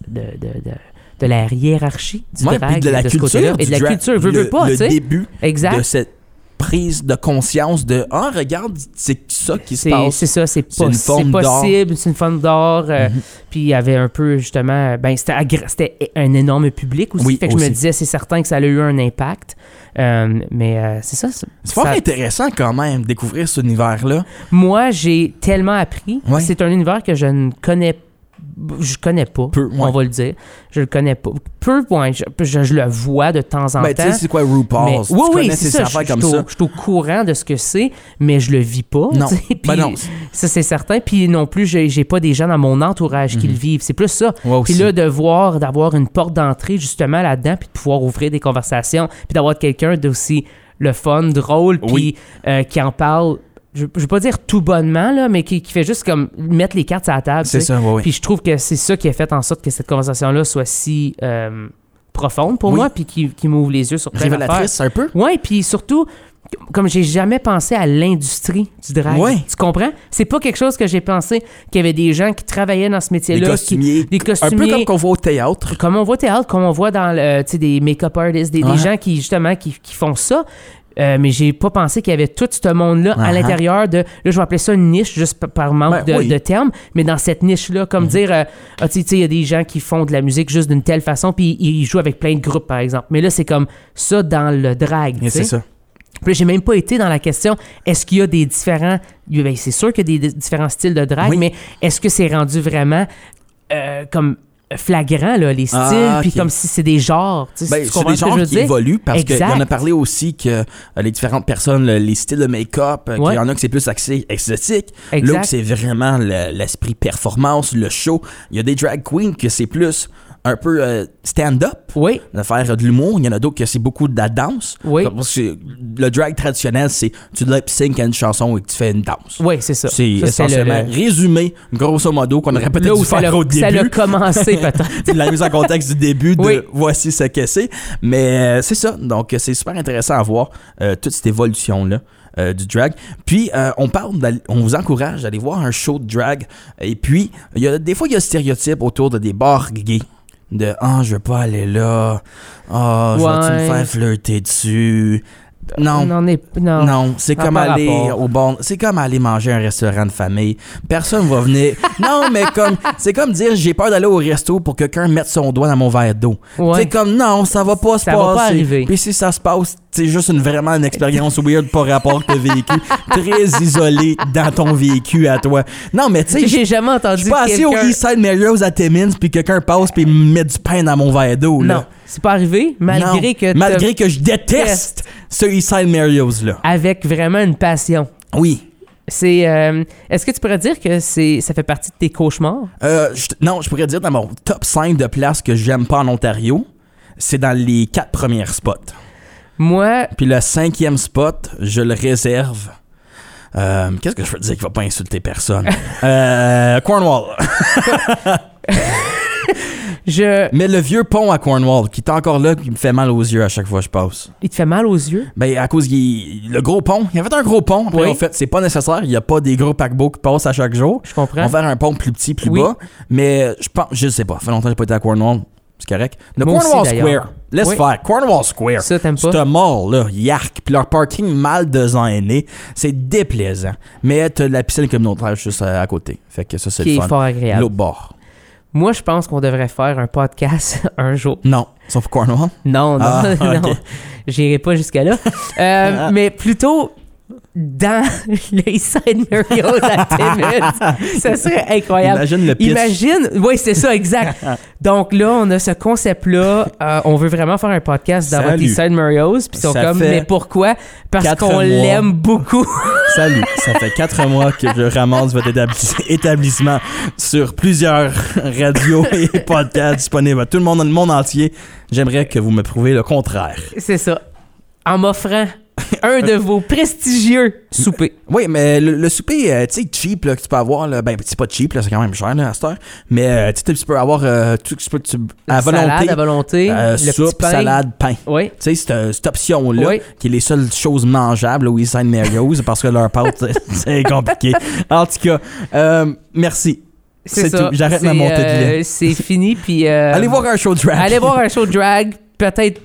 de, de, de, de la hiérarchie du Ouais, drag de la ce culture. et de la culture, veux, le, veux pas, le début de Exact. cette prise de conscience de Ah, regarde, c'est ça qui se passe. c'est ça, c'est C'est pas- une c'est forme d'or. possible, c'est une forme d'or. euh, Mhm. Puis il y avait un peu justement, ben c'était un énorme public aussi. Oui, fait que je me disais, c'est certain que ça a eu un impact. Euh, mais euh, c'est ça. C'est fort ça- intéressant quand même, découvrir cet univers-là. Moi, j'ai tellement appris. Ouais. C'est un univers que je ne connais je connais pas, Peu, ouais. on va le dire. Je le connais pas. Peu, ouais, je, je- je le vois de temps en Ben, tu temps. sais, c'est quoi RuPaul? Mais- tu oui, oui, c'est ces ça. je, comme je suis ça. au- je suis au courant de ce que c'est, mais je le vis pas. Non. tu. Ben non. Ça, c'est certain. Puis non plus, j'ai pas des gens dans mon entourage qui le vivent. C'est plus ça. Puis Mhm. là, de voir, d'avoir une porte d'entrée justement là-dedans, puis de pouvoir ouvrir des conversations, puis d'avoir quelqu'un d'aussi le fun, drôle, puis Oui. euh, qui en parle, je, je veux pas dire tout bonnement, là, mais qui, qui fait juste comme mettre les cartes sur la table. C'est ça, oui, oui. Puis je trouve que c'est ça qui a fait en sorte que cette conversation-là soit si euh, profonde pour Oui. moi, puis qui, qui m'ouvre les yeux sur plein. Révélatrice, un peu? Ouais, puis surtout, comme j'ai jamais pensé à l'industrie du drag. Ouais. Tu comprends? C'est pas quelque chose que j'ai pensé qu'il y avait des gens qui travaillaient dans ce métier-là. costumiers. Qui, des Un peu costumiers. comme qu'on voit au théâtre. Comme on voit au théâtre, comme on voit dans le, sais, des make-up artists, des, des gens qui, justement, qui, qui font ça. Euh, mais j'ai pas pensé qu'il y avait tout ce monde-là à Uh-huh. l'intérieur de. Là, je vais appeler ça une niche, juste par manque Ben, de, oui. de termes. Mais dans cette niche-là, comme Mhm. dire, euh, ah, tu sais, il y a des gens qui font de la musique juste d'une telle façon, puis ils, ils jouent avec plein de groupes, par exemple. Mais là, c'est comme ça dans le drag. C'est ça. Puis là, j'ai même pas été dans la question est-ce qu'il y a des différents. Ben, c'est sûr qu'il y a des, des différents styles de drag, Oui. mais est-ce que c'est rendu vraiment euh, comme flagrant, là, les styles, Ah, puis comme si c'est des genres. tu sais, Ben, c'est des ce que genres je qui dire? évoluent parce qu'il y en a parlé aussi que euh, les différentes personnes, le- les styles de make-up, euh, qu'il Ouais. y en a que c'est plus axé exotique, l'autre c'est vraiment le- l'esprit performance, le show. Il y a des drag queens que c'est plus un peu euh, stand-up, Oui, de faire de l'humour. Il y en a d'autres que c'est beaucoup de la danse. Oui. Parce que le drag traditionnel, c'est tu lip sync à une chanson et que tu fais une danse. oui, c'est ça. C'est Ça, le- essentiellement le- résumé, grosso modo, qu'on aurait peut-être dû ça faire au ça l'a début. commencé, peut-être. la mise en contexte du début de Oui. voici ce que c'est. Mais euh, c'est ça. Donc, euh, c'est super intéressant à voir euh, toute cette évolution-là. euh, du drag. Puis, euh, on parle, on vous encourage d'aller voir un show de drag. Et puis, il y a, des fois, il y a un stéréotype autour de des bars gays. De Ah, je veux pas aller là. Ah, je vais-tu me Ouais. faire flirter dessus? Non. Non, non. Non, c'est comme aller rapport. au bon, c'est comme aller manger à un restaurant de famille. Personne va venir. non, mais comme c'est comme dire j'ai peur d'aller au resto pour que quelqu'un mette son doigt dans mon verre d'eau. Ouais. C'est comme non, ça va pas se Ça passer. va pas arriver. Puis si ça se passe, c'est juste une vraiment une expérience weird par rapport que t'as vécu, très isolé dans ton vécu à toi. Non, mais tu sais, J'ai jamais entendu je suis pas assis au Eastside Mario's à Timmins puis quelqu'un passe puis me met du pain dans mon verre d'eau. Non, c'est pas arrivé, malgré Non. que malgré que je déteste ce Eastside Mario's là. avec vraiment une passion. Oui. C'est euh, est-ce que tu pourrais dire que c'est ça fait partie de tes cauchemars? Euh, je- non, je pourrais dire dans mon top 5 de places que j'aime pas en Ontario, c'est dans les quatre premières spots. Moi, Puis le cinquième spot, je le réserve. Euh, Qu'est-ce que je veux dire qui va pas insulter personne? euh, Cornwall. je Mais le vieux pont à Cornwall, qui est encore là, qui me fait mal aux yeux à chaque fois que je passe. il te fait mal aux yeux? Ben, à cause qu'il le gros pont, il y avait un gros pont. Après, Oui. en fait, c'est pas nécessaire. Il y a pas des gros paquebots qui passent à chaque jour. Je comprends. On va faire un pont plus petit, plus Oui. bas. Mais je pense, je sais pas. Ça fait longtemps que j'ai pas été à Cornwall. C'est correct. Le Moi Cornwall. Square. Laisse Oui. faire. Cornwall Square. Ça t'aimes pas? C'est un mall, là. Yark. Puis leur parking mal designé. C'est déplaisant. Mais t'as la piscine communautaire juste à, à côté. Fait que ça, c'est qui le est fun. fort agréable. L'autre bord. Moi, je pense qu'on devrait faire un podcast un jour. Non. Sauf Cornwall? Non, non, Ah, non. J'irai pas jusqu'à là. Euh, mais plutôt dans le Eastside Mario's à Timmins. Ça serait incroyable. Imagine le pitch. Imagine, oui, c'est ça, exact. Donc là, on a ce concept-là. Euh, on veut vraiment faire un podcast dans votre Salut. Eastside Mario's. Puis ils sont Ça comme, mais pourquoi? Parce qu'on l'aime beaucoup. Salut, ça fait quatre mois que je ramasse votre établis- établissement sur plusieurs radios et podcasts disponibles à tout le monde dans le monde entier. J'aimerais que vous me prouvez le contraire. c'est ça. En m'offrant un de vos prestigieux soupers. Oui, mais le, le souper, euh, tu sais, cheap, là, que tu peux avoir, là, ben, c'est pas cheap, là, c'est quand même cher, là, à cette heure. Mais, euh, tu sais, tu peux avoir euh, tout ce que tu peux, à volonté. Salade à volonté. euh, le soupe, petit pain. salade, pain. Oui. Tu sais, cette, euh, cette option-là, Oui. qui est les seules choses mangeables au Eastside Mario's, parce que leur pâte, c'est- compliqué. En tout cas, euh, merci. C'est tout. J'arrête ma montée de euh, lait. C'est fini, puis... euh, Allez voir un show drag. Allez voir un show drag, peut-être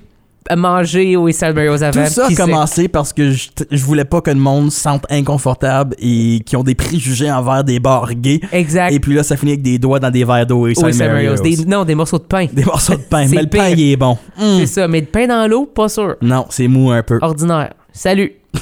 manger au Mario's avant. Tout ça a commencé parce que je, je voulais pas que le monde se sente inconfortable et qui ont des préjugés envers des bars gays. Exact. Et puis là, ça finit avec des doigts dans des verres d'eau et. Des- non, des morceaux de pain. Des morceaux de pain. Mais le pain, il est bon. Mm. C'est ça, mais de pain dans l'eau, pas sûr. Non, c'est mou un peu. Ordinaire. Salut.